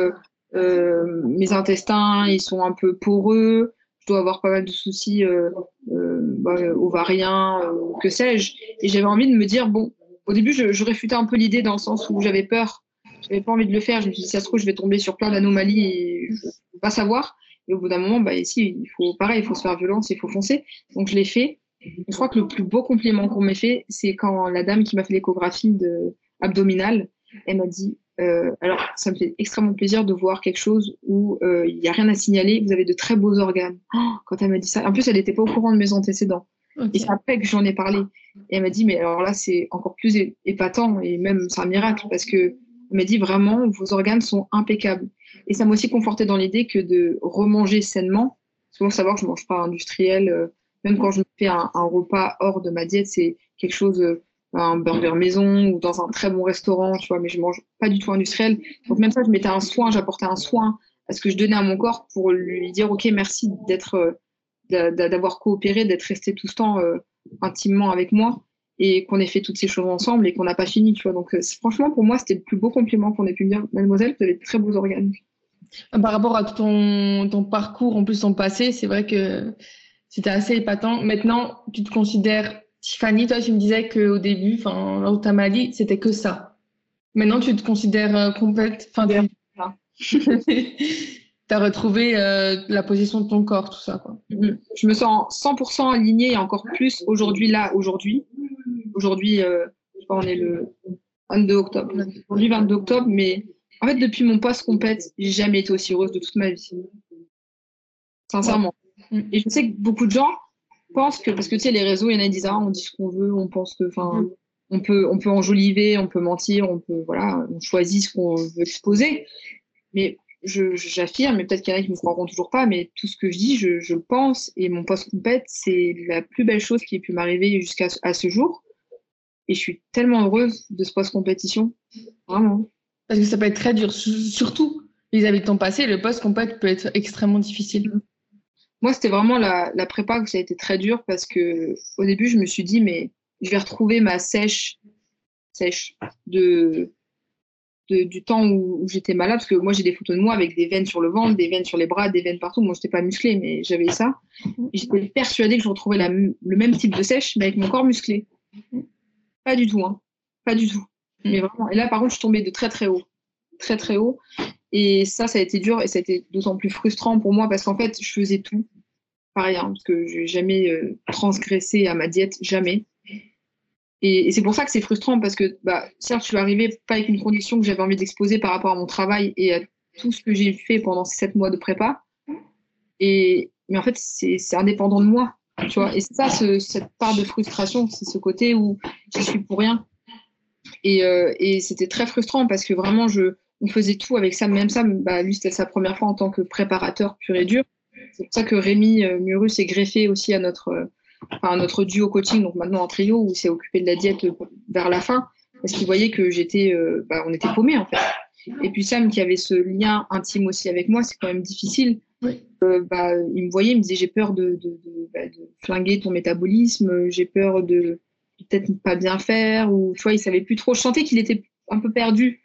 mes intestins, ils sont un peu poreux, je dois avoir pas mal de soucis bah, ovariens, que sais-je. Et j'avais envie de me dire, bon, au début, je, réfutais un peu l'idée dans le sens où j'avais peur, j'avais pas envie de le faire. Je me suis dit, ça se trouve, je vais tomber sur plein d'anomalies et je vais pas savoir. Et au bout d'un moment, bah, ici, il faut, pareil, il faut se faire violence, il faut foncer. Donc, je l'ai fait. Je crois que le plus beau compliment qu'on m'ait fait, c'est quand la dame qui m'a fait l'échographie abdominale, elle m'a dit, euh, alors ça me fait extrêmement plaisir de voir quelque chose où euh, il n'y a rien à signaler, vous avez de très beaux organes. Oh, quand elle m'a dit ça, en plus elle n'était pas au courant de mes antécédents. Ok. Et c'est après que j'en ai parlé. Et elle m'a dit, mais alors là c'est encore plus épatant et même c'est un miracle parce que elle m'a dit vraiment vos organes sont impeccables. Et ça m'a aussi conforté dans l'idée que de remanger sainement, faut savoir que je mange pas industriel, euh, même quand je fais un, un repas hors de ma diète, c'est quelque chose, euh, un burger maison ou dans un très bon restaurant, tu vois, mais je mange pas du tout industriel. Donc même ça, je mettais un soin, j'apportais un soin à ce que je donnais à mon corps pour lui dire, ok, merci d'être, euh, d'avoir coopéré, d'être resté tout ce temps euh, intimement avec moi et qu'on ait fait toutes ces choses ensemble et qu'on n'a pas fini, tu vois. Donc euh, franchement, pour moi, c'était le plus beau compliment qu'on ait pu me dire, mademoiselle, vous avez de très beaux organes. Par rapport à ton, ton parcours, en plus ton passé, c'est vrai que c'était assez épatant. Maintenant, tu te considères, Tiffany, toi, tu me disais qu'au début, enfin, là où ta maladie, c'était que ça. Maintenant, tu te considères euh, complète, enfin, tu [LAUGHS] [LAUGHS] as retrouvé euh, la position de ton corps, tout ça, quoi. Mhm. Je me sens 100% alignée et encore plus aujourd'hui, là, aujourd'hui. Aujourd'hui, euh, je on est le 22 octobre. Aujourd'hui, 22 octobre, mais en fait, depuis mon post-compète, j'ai jamais été aussi heureuse de toute ma vie. Sincèrement. Ouais. Et je sais que beaucoup de gens pensent que, parce que tu sais, les réseaux, il y en a qui disent, ah, on dit ce qu'on veut, on pense que, enfin, Mm. on peut, on peut enjoliver, on peut mentir, on peut, voilà, on choisit ce qu'on veut exposer. Mais j'affirme, mais peut-être qu'il y en a qui ne me croiront toujours pas, mais tout ce que je dis, je, je pense, et mon post-compète, c'est la plus belle chose qui ait pu m'arriver jusqu'à ce- à ce jour. Et je suis tellement heureuse de ce post-compétition. Vraiment. Parce que ça peut être très dur, Su- surtout vis-à-vis de ton passé, le post-compète peut être extrêmement difficile. Moi, c'était vraiment la, la prépa que ça a été très dur parce que au début, je me suis dit, mais je vais retrouver ma sèche, sèche de, du temps où, j'étais malade. Parce que moi, j'ai des photos de moi avec des veines sur le ventre, des veines sur les bras, des veines partout. Moi, je n'étais pas musclée, mais j'avais ça. J'étais persuadée que je retrouvais le même type de sèche, mais avec mon corps musclé. Pas du tout, hein. Pas du tout. Mais vraiment. Et là, par contre, je suis tombée de très, très haut. Très, très haut. Et ça, ça a été dur et ça a été d'autant plus frustrant pour moi parce qu'en fait, je faisais tout. Pareil, hein, parce que je n'ai jamais euh, transgressé à ma diète, jamais. Et, c'est pour ça que c'est frustrant parce que, bah, certes, je suis arrivée pas avec une condition que j'avais envie d'exposer par rapport à mon travail et à tout ce que j'ai fait pendant ces sept mois de prépa. Et, mais en fait, c'est indépendant de moi, tu vois. Et ça, cette part de frustration, c'est ce côté où je suis pour rien. Et, euh, et c'était très frustrant parce que vraiment, on faisait tout avec Sam. Même Sam, bah, lui, c'était sa première fois en tant que préparateur pur et dur. C'est pour ça que Rémi euh, Murus est greffé aussi à notre, euh, enfin, notre duo coaching, donc maintenant en trio, où il s'est occupé de la diète vers la fin, parce qu'il voyait que j'étais, euh, bah, on était paumés en fait. Et puis Sam, qui avait ce lien intime aussi avec moi, c'est quand même difficile. bah, il me voyait, il me disait j'ai peur de, de, de, bah, de, flinguer ton métabolisme, j'ai peur de peut-être pas bien faire, ou tu vois, il savait plus trop. Je sentais qu'il était un peu perdu.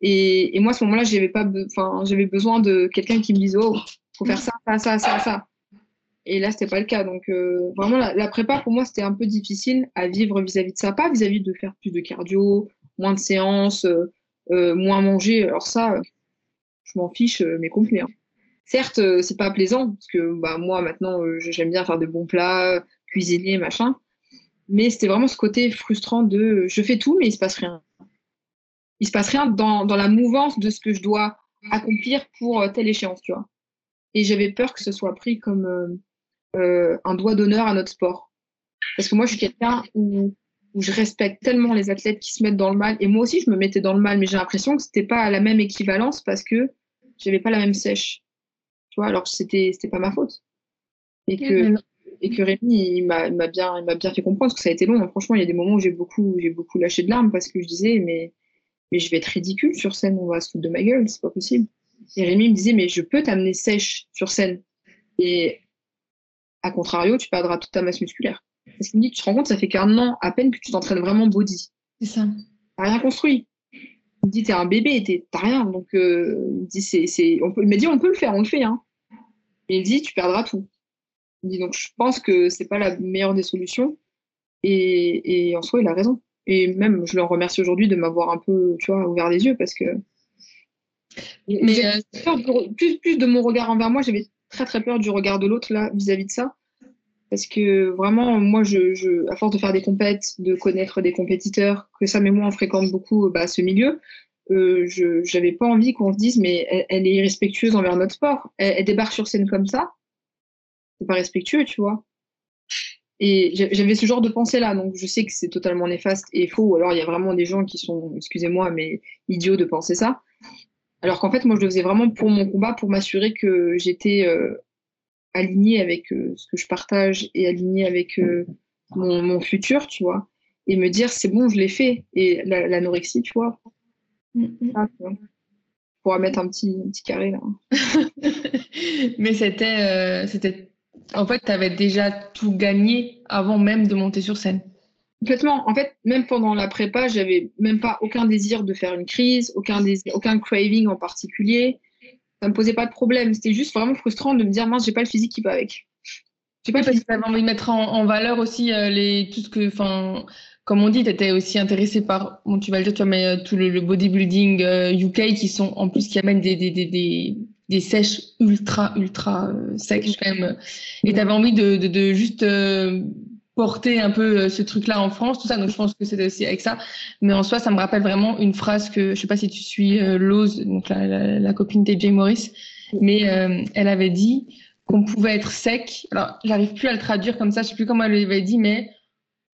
Et, et moi, à ce moment-là, j'avais pas, enfin, j'avais besoin de quelqu'un qui me dise oh, faut faire ça, ça, ça, ça, ça. Et là, c'était pas le cas. Donc, euh, vraiment, la, prépa, pour moi, c'était un peu difficile à vivre vis-à-vis de ça. Pas vis-à-vis de faire plus de cardio, moins de séances, euh, euh, moins manger. Alors ça, je m'en fiche, mais complet. Hein. Certes, c'est pas plaisant, parce que bah, moi, maintenant, j'aime bien faire de bons plats, cuisiner, machin. Mais c'était vraiment ce côté frustrant de je fais tout, mais il se passe rien. Il se passe rien dans, dans la mouvance de ce que je dois accomplir pour telle échéance, tu vois. Et j'avais peur que ce soit pris comme euh, un doigt d'honneur à notre sport. Parce que moi, je suis quelqu'un où, où, je respecte tellement les athlètes qui se mettent dans le mal. Et moi aussi, je me mettais dans le mal, mais j'ai l'impression que c'était pas à la même équivalence parce que j'avais pas la même sèche. Tu vois, alors que c'était, c'était pas ma faute. Et que, et que Rémi, il m'a, bien, il m'a bien fait comprendre parce que ça a été long. Hein. Franchement, il y a des moments où j'ai beaucoup, j'ai beaucoup lâché de larmes parce que je disais, mais, mais je vais être ridicule sur scène, on va se foutre de ma gueule, c'est pas possible. Et Rémi me disait, mais je peux t'amener sèche sur scène. Et à contrario, tu perdras toute ta masse musculaire. Parce qu'il me dit, tu te rends compte, ça fait qu'un an à peine que tu t'entraînes vraiment body. C'est ça. T'as rien construit. Il me dit, t'es un bébé, t'as rien. Donc, euh, il me dit, c'est, on peut, il m'a dit, on peut le faire, on le fait. Hein. Et il dit, tu perdras tout. Il dit, donc, je pense que c'est pas la meilleure des solutions. Et, et en soi, il a raison. Et même, je le remercie aujourd'hui de m'avoir un peu, tu vois, ouvert les yeux parce que mais euh, plus, plus de mon regard envers moi, j'avais très très peur du regard de l'autre là vis-à-vis de ça. Parce que vraiment, moi, je, à force de faire des compètes, de connaître des compétiteurs, que ça et moi on fréquente beaucoup bah, ce milieu, euh, je n'avais pas envie qu'on se dise mais elle, est irrespectueuse envers notre sport. Elle, débarque sur scène comme ça, c'est pas respectueux, tu vois. Et j'avais ce genre de pensée là, donc je sais que c'est totalement néfaste et faux. Alors il y a vraiment des gens qui sont, excusez-moi, mais idiots de penser ça. Alors qu'en fait, moi, je le faisais vraiment pour mon combat, pour m'assurer que j'étais euh, alignée avec euh, ce que je partage et alignée avec euh, mon, futur, tu vois. Et me dire, c'est bon, je l'ai fait. Et l'anorexie, tu vois. Ah, tu Pour mettre un petit, un petit carré là. [LAUGHS] Mais c'était, c'était. En fait, tu avais déjà tout gagné avant même de monter sur scène. Complètement. En fait, même pendant la prépa, j'avais même pas aucun désir de faire une crise, aucun désir, aucun craving en particulier. Ça me posait pas de problème. C'était juste vraiment frustrant de me dire mince, j'ai pas le physique qui va avec. J'ai pas parce que envie de mettre en, valeur aussi euh, les tout ce que, enfin, comme on dit, tu étais aussi intéressé par, bon, tu vas le dire, tu vois, mais euh, tout le, bodybuilding UK euh, qui sont en plus qui amènent des, des, des, des, des sèches ultra ultra secs quand même. Et tu avais envie de, de, de juste porter un peu euh, ce truc-là en France, tout ça. Donc, je pense que c'était aussi avec ça. Mais en soi, ça me rappelle vraiment une phrase que, je sais pas si tu suis euh, Lose, donc la, copine de Jay Morris, mais euh, elle avait dit qu'on pouvait être sec. Alors, j'arrive plus à le traduire comme ça, je sais plus comment elle l'avait dit, mais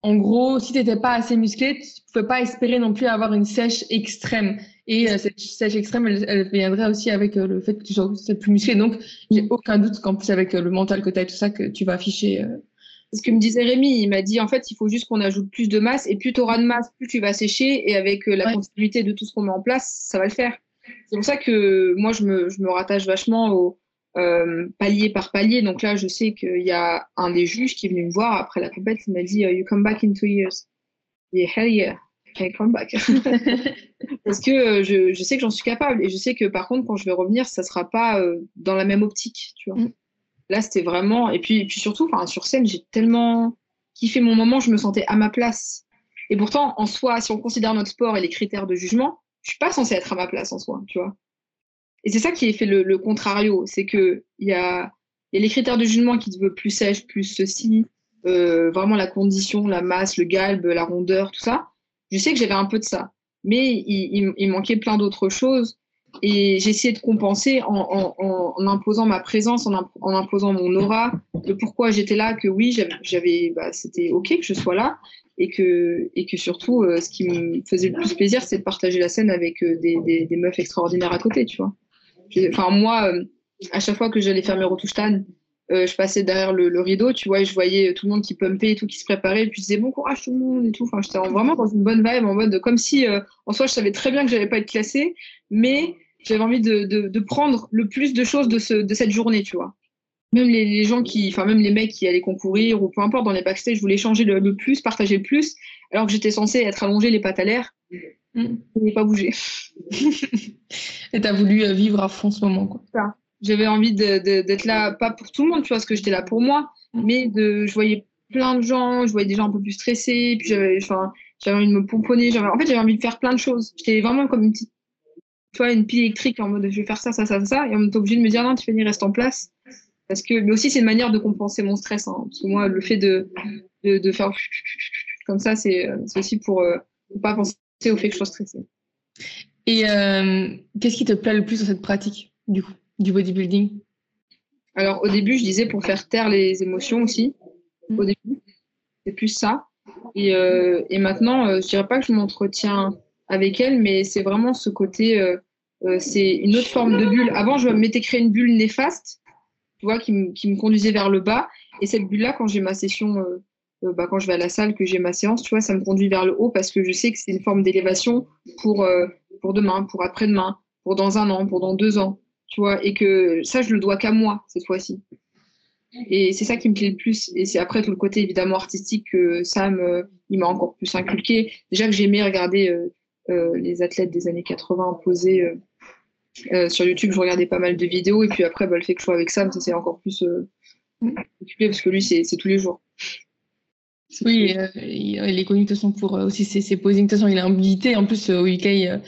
en gros, si tu n'étais pas assez musclé, tu pouvais pas espérer non plus avoir une sèche extrême. Et cette sèche extrême, elle, viendrait aussi avec le fait que tu sois plus musclé. Donc, j'ai aucun doute qu'en plus avec le mental que tu as et tout ça, que tu vas afficher ce que me disait Rémi. Il m'a dit en fait, il faut juste qu'on ajoute plus de masse et plus tu auras de masse, plus tu vas sécher et avec euh, la continuité de tout ce qu'on met en place, ça va le faire. C'est pour ça que moi, je me, je me rattache vachement au euh, palier par palier. Donc là, je sais qu'il y a un des juges qui est venu me voir après la compétition. Il m'a dit You come back in two years. Yeah, hell yeah. I come back. [LAUGHS] Parce que euh, je, je sais que j'en suis capable et je sais que par contre, quand je vais revenir, ça sera pas dans la même optique. Tu vois. Mm. Là, c'était vraiment. Et puis, puis surtout, sur scène, j'ai tellement kiffé mon moment, je me sentais à ma place. Et pourtant, en soi, si on considère notre sport et les critères de jugement, je suis pas censée être à ma place en soi, tu vois. Et c'est ça qui est fait le, contrario, c'est que il y a, les critères de jugement qui te veulent plus sèche, plus ceci, euh, vraiment la condition, la masse, le galbe, la rondeur, tout ça. Je sais que j'avais un peu de ça, mais il, manquait plein d'autres choses. Et essayé de compenser en, en, en, imposant ma présence, en, en, imposant mon aura, de pourquoi j'étais là, que oui, j'avais, bah, c'était ok que je sois là, et que, et que surtout, euh, ce qui me faisait le plus plaisir, c'est de partager la scène avec euh, des, des, des, meufs extraordinaires à côté, tu vois. Enfin, moi, euh, à chaque fois que j'allais faire mes retouches euh, je passais derrière le, rideau, tu vois, et je voyais tout le monde qui pumpait et tout, qui se préparait, et puis je disais bon courage tout le monde et tout. Enfin, j'étais vraiment dans une bonne vibe, en mode comme si, euh, en soi, je savais très bien que j'allais pas être classée, mais j'avais envie de, de, de, prendre le plus de choses de, ce, de cette journée, tu vois. Même les, les, gens qui, enfin, même les mecs qui allaient concourir ou peu importe dans les backstage, je voulais changer le, le plus, partager le plus, alors que j'étais censée être allongée les pattes à l'air. Mm. Je n'ai pas bougé. [LAUGHS] et t'as voulu euh, vivre à fond ce moment, quoi. Ça j'avais envie d'être là, pas pour tout le monde, tu vois, parce que j'étais là pour moi, mm. mais de, je voyais plein de gens, je voyais des gens un peu plus stressés, puis j'avais, enfin, j'avais envie de me pomponner, en fait, j'avais envie de faire plein de choses. J'étais vraiment comme une petite, tu vois, une pile électrique en mode, je vais faire ça, ça, ça, ça, et on était obligé de me dire, non, tu fais reste en place. Parce que, mais aussi, c'est une manière de compenser mon stress, hein, parce que moi, le fait de, de, de faire comme ça, c'est aussi pour, euh, pour pas penser au fait que je sois stressée. Et euh, qu'est-ce qui te plaît le plus dans cette pratique, du coup? Du bodybuilding? Alors, au début, je disais pour faire taire les émotions aussi. Mm. Au début, c'est plus ça. Et, euh, et maintenant, euh, je dirais pas que je m'entretiens avec elle, mais c'est vraiment ce côté, euh, euh, c'est une autre forme de bulle. Avant, je m'étais créé une bulle néfaste, tu vois, qui, me, qui me conduisait vers le bas. Et cette bulle-là, quand j'ai ma session, bah, quand je vais à la salle, que j'ai ma séance, tu vois, ça me conduit vers le haut parce que je sais que c'est une forme d'élévation pour, pour demain, pour après-demain, pour dans un an, pour dans deux ans tu vois, et que ça, je le dois qu'à moi cette fois-ci. Et c'est ça qui me plaît le plus. Et c'est après tout le côté évidemment artistique que Sam, euh, il m'a encore plus inculqué. Déjà que j'aimais regarder euh, euh, les athlètes des années 80 poser sur YouTube, je regardais pas mal de vidéos. Et puis après, bah, le fait que je sois avec Sam, ça c'est encore plus occupé parce que lui, c'est tous les jours. Oui, il est connu de toute façon pour aussi ses, ses posings. De toute façon, il est invité en plus au UK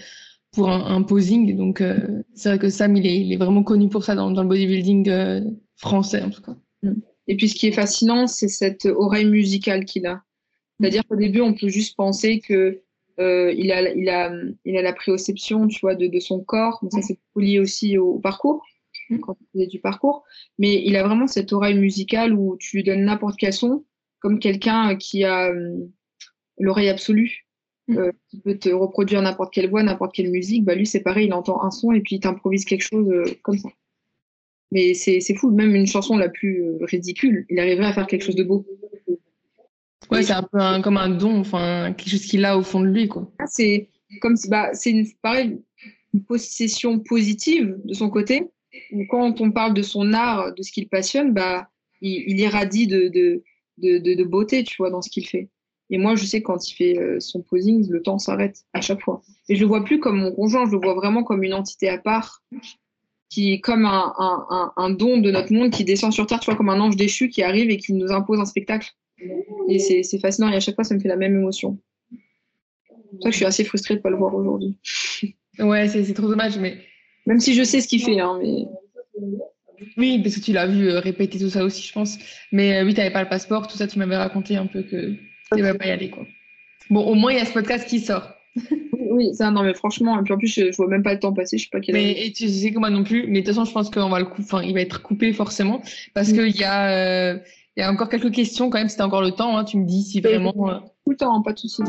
pour un, posing. Donc, euh, c'est vrai que Sam, il est, il est, vraiment connu pour ça dans, dans le bodybuilding euh, français, en tout cas. Mm. Et puis, ce qui est fascinant, c'est cette oreille musicale qu'il a. C'est-à-dire qu'au début, on peut juste penser que euh, il, a, il, a, il a la préoception, tu vois, de, de son corps. Mais ça, c'est lié aussi au, parcours, mm. quand on faisait du parcours. Mais il a vraiment cette oreille musicale où tu lui donnes n'importe quel son, comme quelqu'un qui a l'oreille absolue. Mm. euh, qui peut te reproduire n'importe quelle voix, n'importe quelle musique, bah lui c'est pareil, il entend un son et puis il t'improvise quelque chose euh, comme ça. Mais c'est fou, même une chanson la plus euh, ridicule, il arriverait à faire quelque chose de beau. Ouais, c'est un peu comme un don, enfin quelque chose qu'il a au fond de lui, quoi. Ah, c'est comme bah c'est une pareil une possession positive de son côté. quand on parle de son art, de ce qu'il passionne, bah il, il irradie de, de, de, de beauté, tu vois, dans ce qu'il fait. Et moi, je sais quand il fait euh, son posing, le temps s'arrête à chaque fois. Et je le vois plus comme mon conjoint, je le vois vraiment comme une entité à part, qui est comme un, un, un, don de notre monde qui descend sur Terre, tu vois, comme un ange déchu qui arrive et qui nous impose un spectacle. Et c'est fascinant et à chaque fois, ça me fait la même émotion. C'est pour ça que je suis assez frustrée de ne pas le voir aujourd'hui. [LAUGHS] Ouais, c'est trop dommage, mais. Même si je sais ce qu'il fait, hein, mais. Oui, parce que tu l'as vu euh, répéter tout ça aussi, je pense. Mais euh, oui, tu n'avais pas le passeport, tout ça, tu m'avais raconté un peu que il va pas y aller, quoi. Bon, au moins, il y a ce podcast qui sort. oui, ça, non, mais franchement, et puis en plus, je, je, vois même pas le temps passer, je sais pas quel Mais, et tu sais que moi non plus, mais de toute façon, je pense qu'on va le couper, enfin, il va être coupé forcément, parce mm. qu'il y a, euh, y a encore quelques questions quand même, c'était encore le temps, hein, tu me dis si vraiment. Tout le temps, pas de soucis.